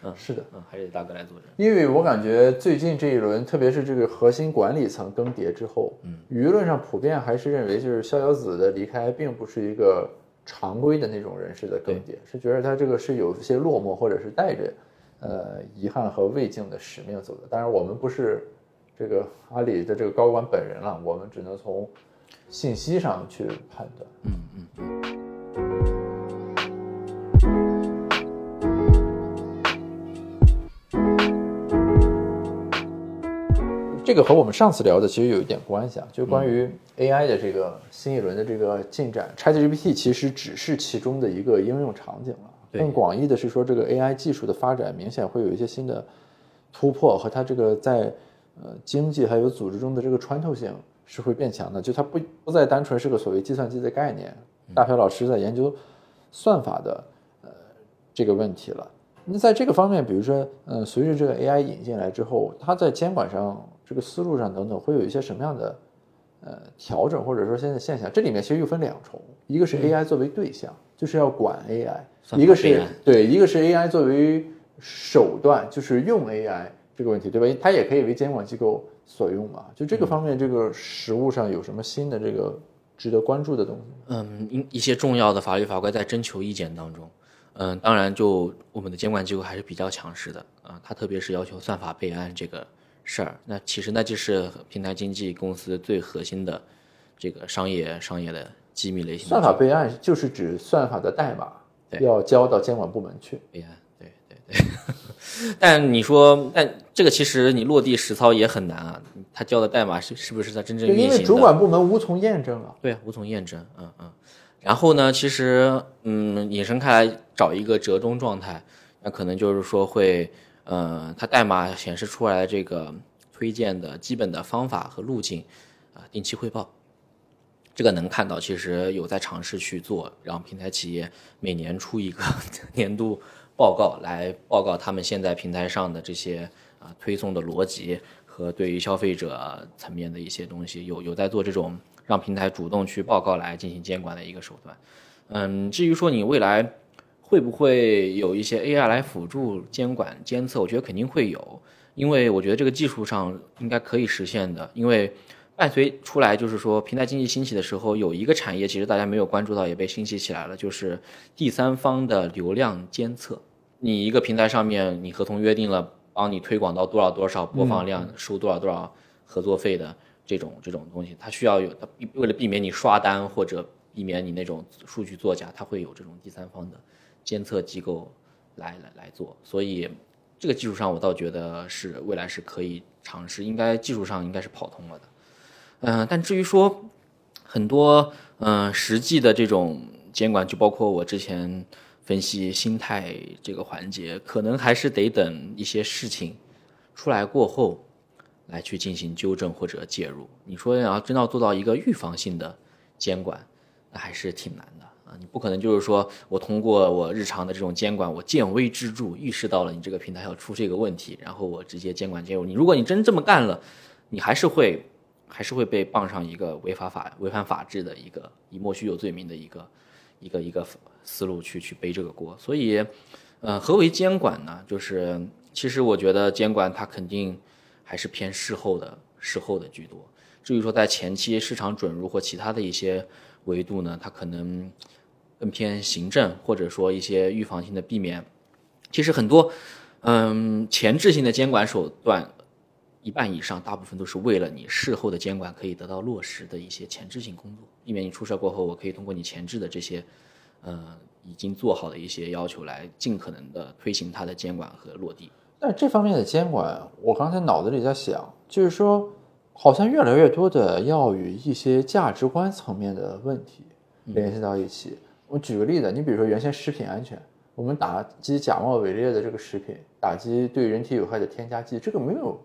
嗯，是的，嗯，还是得大哥来坐镇。因为我感觉最近这一轮，特别是这个核心管理层更迭之后，嗯，舆论上普遍还是认为，就是逍遥子的离开并不是一个常规的那种人士的更迭，是觉得他这个是有一些落寞，或者是带着呃遗憾和未尽的使命走的。当然，我们不是这个阿里的这个高管本人了，我们只能从信息上去判断。这个和我们上次聊的其实有一点关系啊，就关于 AI 的这个新一轮的这个进展，ChatGPT 其实只是其中的一个应用场景了。更广义的是说，这个 AI 技术的发展明显会有一些新的突破，和它这个在呃经济还有组织中的这个穿透性是会变强的。就它不不再单纯是个所谓计算机的概念，大学老师在研究算法的呃这个问题了。那在这个方面，比如说，嗯，随着这个 AI 引进来之后，它在监管上、这个思路上等等，会有一些什么样的呃调整，或者说现在现象？这里面其实又分两重，一个是 AI 作为对象，就是要管 AI；一个是对，一个是 AI 作为手段，就是用 AI 这个问题，对吧？它也可以为监管机构所用嘛。就这个方面，这个实务上有什么新的这个值得关注的东西？嗯，一一些重要的法律法规在征求意见当中，嗯，当然就我们的监管机构还是比较强势的啊，它特别是要求算法备案这个事儿，那其实那就是平台经纪公司最核心的这个商业商业的机密类型算法备案就是指算法的代码要交到监管部门去。备案，对对对。但你说，但这个其实你落地实操也很难啊，他交的代码是是不是在真正，运行的？因为主管部门无从验证啊。对啊，无从验证，嗯嗯。然后呢，其实嗯，引申开来找一个折中状态，那可能就是说会，呃，它代码显示出来这个推荐的基本的方法和路径，啊定期汇报。这个能看到，其实有在尝试去做，让平台企业每年出一个 年度报告，来报告他们现在平台上的这些啊推送的逻辑和对于消费者层面的一些东西，有有在做这种让平台主动去报告来进行监管的一个手段。嗯，至于说你未来会不会有一些 AI 来辅助监管监测，我觉得肯定会有，因为我觉得这个技术上应该可以实现的，因为。伴随出来就是说，平台经济兴起的时候，有一个产业其实大家没有关注到，也被兴起起来了，就是第三方的流量监测。你一个平台上面，你合同约定了帮你推广到多少多少播放量，收多少多少合作费的这种这种东西，它需要有，为了避免你刷单或者避免你那种数据作假，它会有这种第三方的监测机构来来来做。所以这个技术上，我倒觉得是未来是可以尝试，应该技术上应该是跑通了的。嗯，但至于说很多嗯实际的这种监管，就包括我之前分析心态这个环节，可能还是得等一些事情出来过后来去进行纠正或者介入。你说要真要做到一个预防性的监管，那还是挺难的啊！你不可能就是说我通过我日常的这种监管，我见微知著，意识到了你这个平台要出这个问题，然后我直接监管介入。你如果你真这么干了，你还是会。还是会被傍上一个违法法违反法治的一个以莫须有罪名的一个一个一个思路去去背这个锅，所以，呃，何为监管呢？就是其实我觉得监管它肯定还是偏事后的事后的居多。至于说在前期市场准入或其他的一些维度呢，它可能更偏行政或者说一些预防性的避免。其实很多嗯前置性的监管手段。一半以上，大部分都是为了你事后的监管可以得到落实的一些前置性工作，避免你出事过后，我可以通过你前置的这些，呃，已经做好的一些要求来尽可能的推行它的监管和落地。但这方面的监管，我刚才脑子里在想，就是说，好像越来越多的要与一些价值观层面的问题联系到一起。我举个例子，你比如说原先食品安全，我们打击假冒伪劣的这个食品，打击对人体有害的添加剂，这个没有。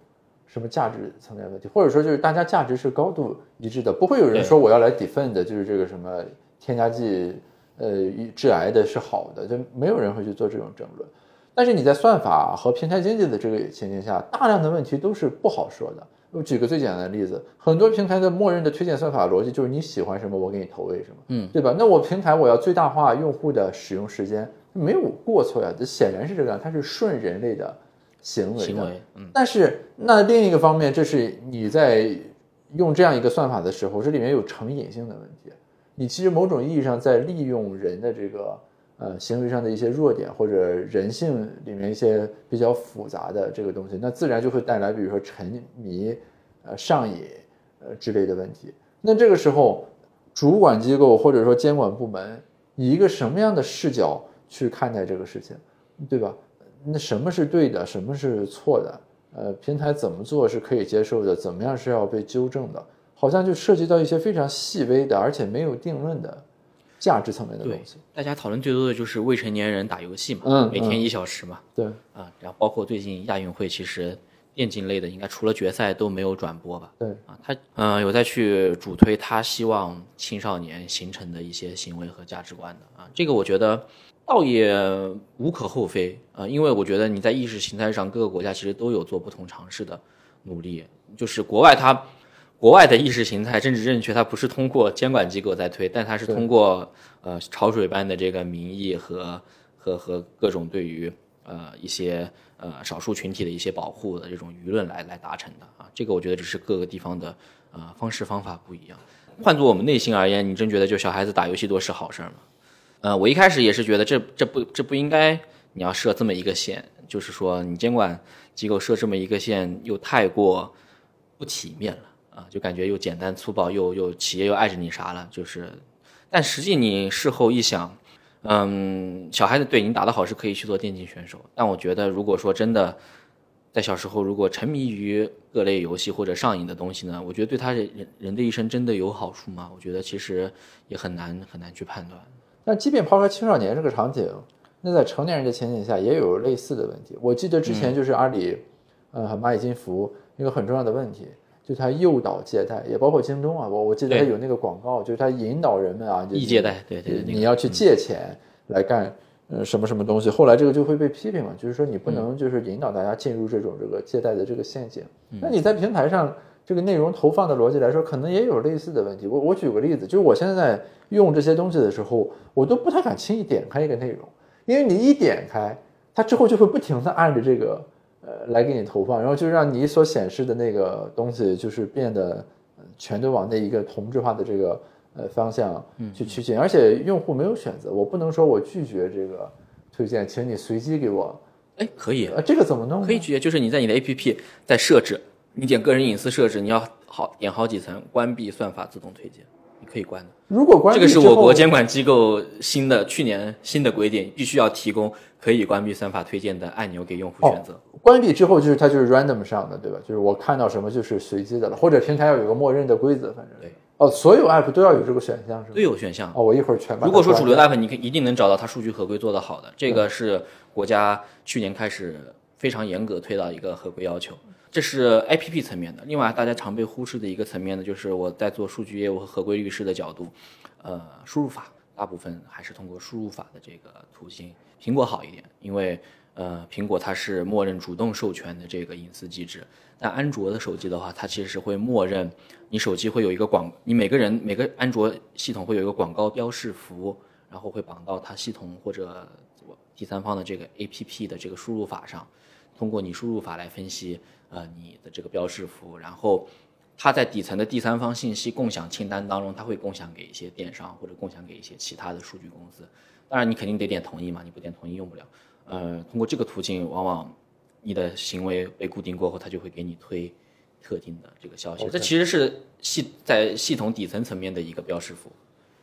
什么价值层面问题，或者说就是大家价值是高度一致的，不会有人说我要来 defend 就是这个什么添加剂，呃，致癌的是好的，就没有人会去做这种争论。但是你在算法和平台经济的这个情境下，大量的问题都是不好说的。我举个最简单的例子，很多平台的默认的推荐算法逻辑就是你喜欢什么，我给你投喂什么，嗯，对吧？那我平台我要最大化用户的使用时间，没有过错呀，这显然是这个样，它是顺人类的。行为的，但是那另一个方面，这是你在用这样一个算法的时候，这里面有成瘾性的问题。你其实某种意义上在利用人的这个呃行为上的一些弱点，或者人性里面一些比较复杂的这个东西，那自然就会带来比如说沉迷、呃上瘾呃之类的问题。那这个时候，主管机构或者说监管部门以一个什么样的视角去看待这个事情，对吧？那什么是对的，什么是错的？呃，平台怎么做是可以接受的，怎么样是要被纠正的？好像就涉及到一些非常细微的，而且没有定论的价值层面的东西。大家讨论最多的就是未成年人打游戏嘛，嗯，每天一小时嘛，对，啊，然后包括最近亚运会，其实电竞类的应该除了决赛都没有转播吧？对，啊，他嗯有在去主推他希望青少年形成的一些行为和价值观的啊，这个我觉得。倒也无可厚非啊，因为我觉得你在意识形态上，各个国家其实都有做不同尝试的努力。就是国外它，国外的意识形态政治正确，它不是通过监管机构在推，但它是通过呃潮水般的这个民意和和和各种对于呃一些呃少数群体的一些保护的这种舆论来来达成的啊。这个我觉得只是各个地方的呃方式方法不一样。换作我们内心而言，你真觉得就小孩子打游戏多是好事吗？呃，我一开始也是觉得这这不这不应该，你要设这么一个线，就是说你监管机构设这么一个线又太过不体面了啊，就感觉又简单粗暴，又又企业又碍着你啥了，就是，但实际你事后一想，嗯，小孩子对你打得好是可以去做电竞选手，但我觉得如果说真的在小时候如果沉迷于各类游戏或者上瘾的东西呢，我觉得对他人人的一生真的有好处吗？我觉得其实也很难很难去判断。但即便抛开青少年这个场景，那在成年人的情景下也有类似的问题。我记得之前就是阿里，呃，蚂蚁金服一个很重要的问题，就它诱导借贷，也包括京东啊，我我记得它有那个广告，就是它引导人们啊，就易借贷，对对对，你要去借钱来干呃什么什么东西，后来这个就会被批评嘛，就是说你不能就是引导大家进入这种这个借贷的这个陷阱。那你在平台上这个内容投放的逻辑来说，可能也有类似的问题。我我举个例子，就是我现在用这些东西的时候，我都不太敢轻易点开一个内容，因为你一点开，它之后就会不停的按着这个呃来给你投放，然后就让你所显示的那个东西就是变得呃全都往那一个同质化的这个呃方向去趋近，而且用户没有选择，我不能说我拒绝这个推荐，请你随机给我，哎，可以，呃，这个怎么弄？可以拒绝，就是你在你的 APP 在设置，你点个人隐私设置，你要好点好几层，关闭算法自动推荐，你可以关的。如果关这个是我国监管机构新的去年新的规定，必须要提供可以关闭算法推荐的按钮给用户选择。关闭之后，就是它就是 random 上的，对吧？就是我看到什么就是随机的了，或者平台要有个默认的规则，反正对。哦，所有 app 都要有这个选项是吗都？有选项。哦，我一会儿全把如果说主流 app，你可以一定能找到它数据合规做得好的，这个是国家去年开始非常严格推到一个合规要求。这是 APP 层面的，另外大家常被忽视的一个层面呢，就是我在做数据业务和合规律师的角度，呃，输入法大部分还是通过输入法的这个途径。苹果好一点，因为呃，苹果它是默认主动授权的这个隐私机制，但安卓的手机的话，它其实是会默认你手机会有一个广，你每个人每个安卓系统会有一个广告标识符，然后会绑到它系统或者第三方的这个 APP 的这个输入法上，通过你输入法来分析呃你的这个标识符，然后它在底层的第三方信息共享清单当中，它会共享给一些电商或者共享给一些其他的数据公司。当然，你肯定得点同意嘛，你不点同意用不了。呃，通过这个途径，往往你的行为被固定过后，它就会给你推特定的这个消息。这其实是系在系统底层层面的一个标识符，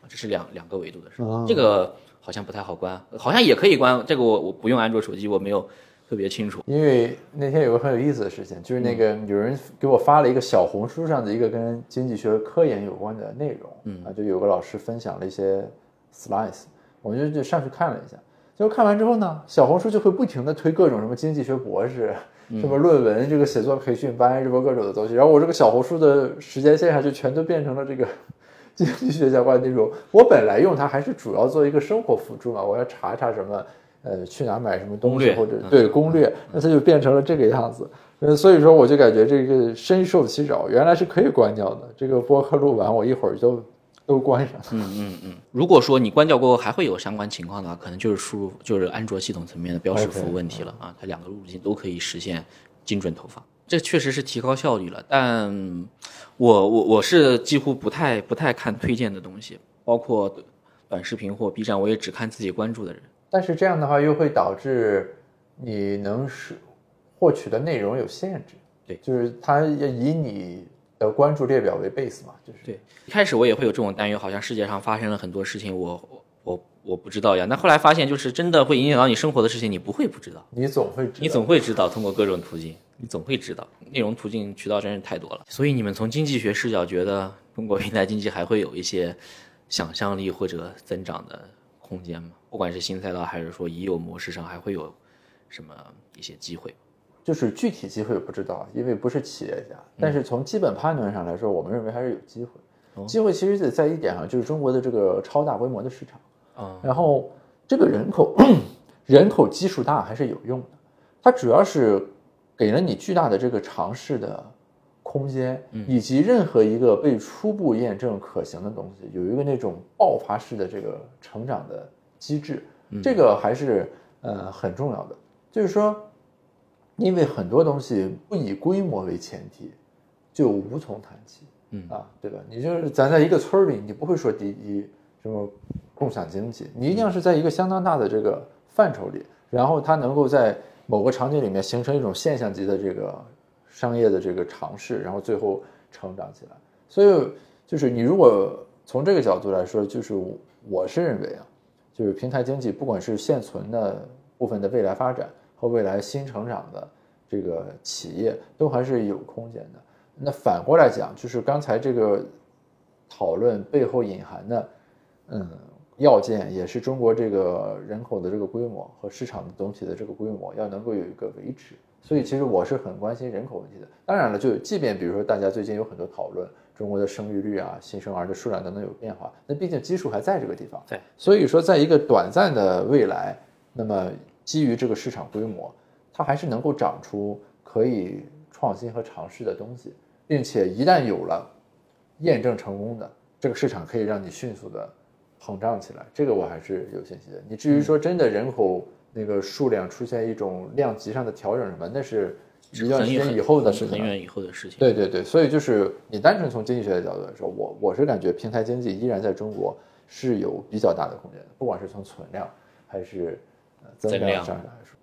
这是两两个维度的事。哦这个好像不太好关，好像也可以关。这个我我不用安卓手机，我没有特别清楚。因为那天有个很有意思的事情，就是那个有人给我发了一个小红书上的一个跟经济学科研有关的内容，嗯啊，就有个老师分享了一些 slides，我就就上去看了一下，结果看完之后呢，小红书就会不停的推各种什么经济学博士、什么论文、这个写作培训班，什么各种的东西，然后我这个小红书的时间线上就全都变成了这个。经济学相关的内容，我本来用它还是主要做一个生活辅助嘛，我要查查什么，呃，去哪买什么东西或者嗯对攻略，那它就变成了这个样子。嗯，所以说我就感觉这个深受其扰，原来是可以关掉的。这个播客录完，我一会儿就都关上。嗯嗯嗯如果说你关掉过后还会有相关情况的话，可能就是输入就是安卓系统层面的标识符问题了啊，它两个路径都可以实现精准投放，这确实是提高效率了。但我我我是几乎不太不太看推荐的东西，包括短视频或 B 站，我也只看自己关注的人。但是这样的话，又会导致你能是获取的内容有限制。对就是它要以你的关注列表为 base 嘛，就是对，一开始我也会有这种担忧，好像世界上发生了很多事情，我我我我不知道呀。那后来发现，就是真的会影响到你生活的事情，你不会不知道。你总会知道你总会知道，通过各种途径，你总会知道。内容途径渠道真是太多了。所以你们从经济学视角觉得中国平台经济还会有一些想象力或者增长的空间嘛？不管是新赛道还是说已有模式上，还会有什么一些机会？就是具体机会不知道，因为不是企业家。但是从基本判断上来说，我们认为还是有机会。机会其实得在一点上，就是中国的这个超大规模的市场。啊、然后这个人口 人口基数大还是有用的，它主要是给了你巨大的这个尝试的空间，以及任何一个被初步验证可行的东西，有一个那种爆发式的这个成长的机制，这个还是呃很重要的。就是说，因为很多东西不以规模为前提，就无从谈起。嗯啊，对吧？你就是咱在一个村里，你不会说第一什么共享经济，你一定要是在一个相当大的这个范畴里，然后它能够在某个场景里面形成一种现象级的这个商业的这个尝试，然后最后成长起来。所以就是你如果从这个角度来说，就是我是认为啊，就是平台经济不管是现存的部分的未来发展和未来新成长的这个企业，都还是有空间的。那反过来讲，就是刚才这个讨论背后隐含的，嗯，要件也是中国这个人口的这个规模和市场的总体的这个规模要能够有一个维持，所以其实我是很关心人口问题的。当然了，就即便比如说大家最近有很多讨论中国的生育率啊、新生儿的数量等等有变化，那毕竟基数还在这个地方。对，所以说在一个短暂的未来，那么基于这个市场规模，它还是能够长出可以创新和尝试的东西，并且一旦有了验证成功的这个市场，可以让你迅速的膨胀起来。这个我还是有信心的。你至于说真的人口那个数量出现一种量级上的调整什么，那是一段时间以后的事情。很远以后的事情。对对对，所以就是你单纯从经济学的角度来说，我我是感觉平台经济依然在中国是有比较大的空间的，不管是从存量还是呃增量上来说。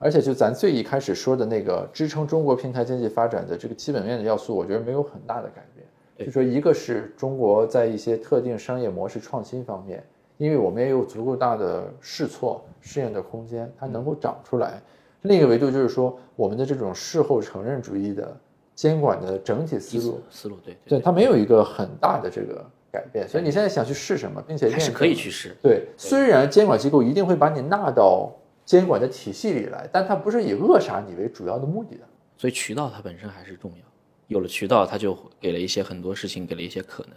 而且就咱最一开始说的那个支撑中国平台经济发展的这个基本面的要素，我觉得没有很大的改变。就说一个是中国在一些特定商业模式创新方面，因为我们也有足够大的试错试验的空间，它能够长出来。另一个维度就是说，我们的这种事后承认主义的监管的整体思路，思路对对它没有一个很大的这个改变。所以你现在想去试什么，并且验证还是可以去试。对，虽然监管机构一定会把你纳到监管的体系里来，但它不是以扼杀你为主要的目的的。所以渠道它本身还是重要，有了渠道，它就给了一些很多事情，给了一些可能。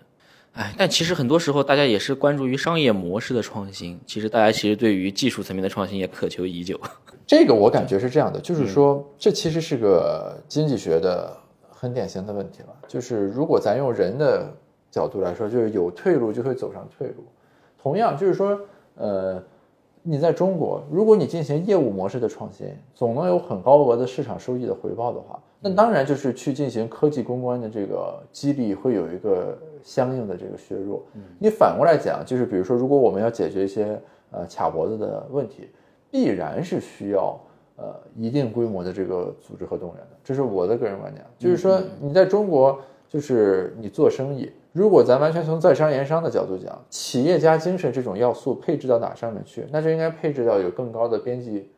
哎，但其实很多时候大家也是关注于商业模式的创新，其实大家其实对于技术层面的创新也渴求已久。这个我感觉是这样的，就是说，这其实是个经济学的很典型的问题了。就是如果咱用人的角度来说，就是有退路就会走上退路。同样，就是说，呃，你在中国，如果你进行业务模式的创新，总能有很高额的市场收益的回报的话，那当然就是去进行科技攻关的这个激励会有一个相应的这个削弱。你反过来讲，就是比如说，如果我们要解决一些呃卡脖子的问题，必然是需要呃一定规模的这个组织和动员的，这是我的个人观点。就是说，你在中国，就是你做生意，如果咱完全从在商言商的角度讲，企业家精神这种要素配置到哪上面去，那就应该配置到有更高的边际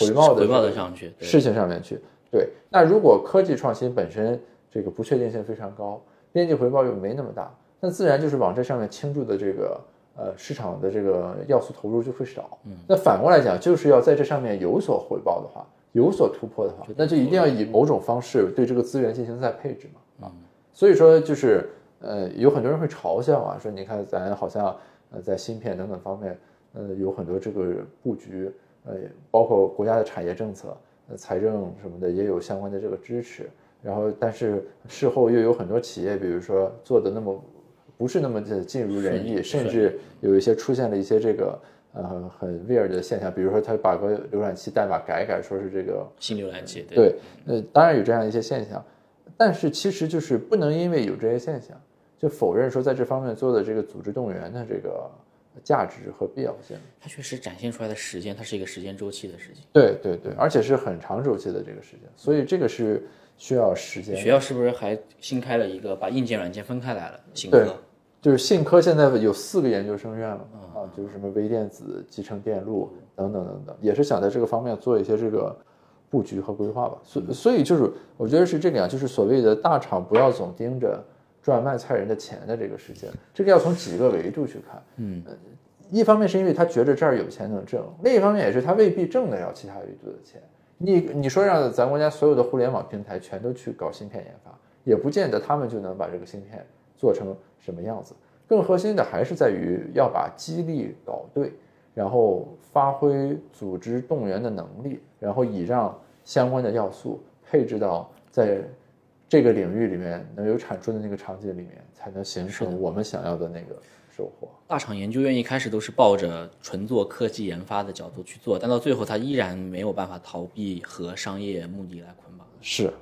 回报的回报的上去，事情上面去。对，那如果科技创新本身这个不确定性非常高，边际回报又没那么大，那自然就是往这上面倾注的这个呃市场的这个要素投入就会少。嗯，那反过来讲，就是要在这上面有所回报的话，有所突破的话，那就一定要以某种方式对这个资源进行再配置嘛。啊，所以说就是呃有很多人会嘲笑啊，说你看咱好像呃在芯片等等方面呃有很多这个布局，呃包括国家的产业政策。呃财政什么的也有相关的这个支持，然后但是事后又有很多企业，比如说做的那么不是那么的尽如人意，甚至有一些出现了一些这个呃很 weird 的现象，比如说他把个浏览器代码改一改，说是这个新浏览器，对对，呃当然有这样一些现象，但是其实就是不能因为有这些现象，就否认说在这方面做的这个组织动员的这个价值和必要性。它确实展现出来的时间，它是一个时间周期的事情。对对对，而且是很长周期的这个时间，所以这个是需要时间。学校是不是还新开了一个把硬件、软件分开来了？新对科就是信科现在有四个研究生院了啊，就是什么微电子、集成电路等等等等，也是想在这个方面做一些这个布局和规划吧。所所以就是我觉得是这个样，就是所谓的大厂不要总盯着赚卖菜人的钱的这个事情，这个要从几个维度去看。嗯，一方面是因为他觉着这儿有钱能挣，另一方面也是他未必挣得了其他维度的钱。你你说让咱国家所有的互联网平台全都去搞芯片研发，也不见得他们就能把这个芯片做成什么样子。更核心的还是在于要把激励搞对，然后发挥组织动员的能力，然后以让相关的要素配置到在这个领域里面能有产出的那个场景里面，才能形成我们想要的那个收获。大厂研究院一开始都是抱着纯做科技研发的角度去做，但到最后它依然没有办法逃避和商业目的来捆绑。是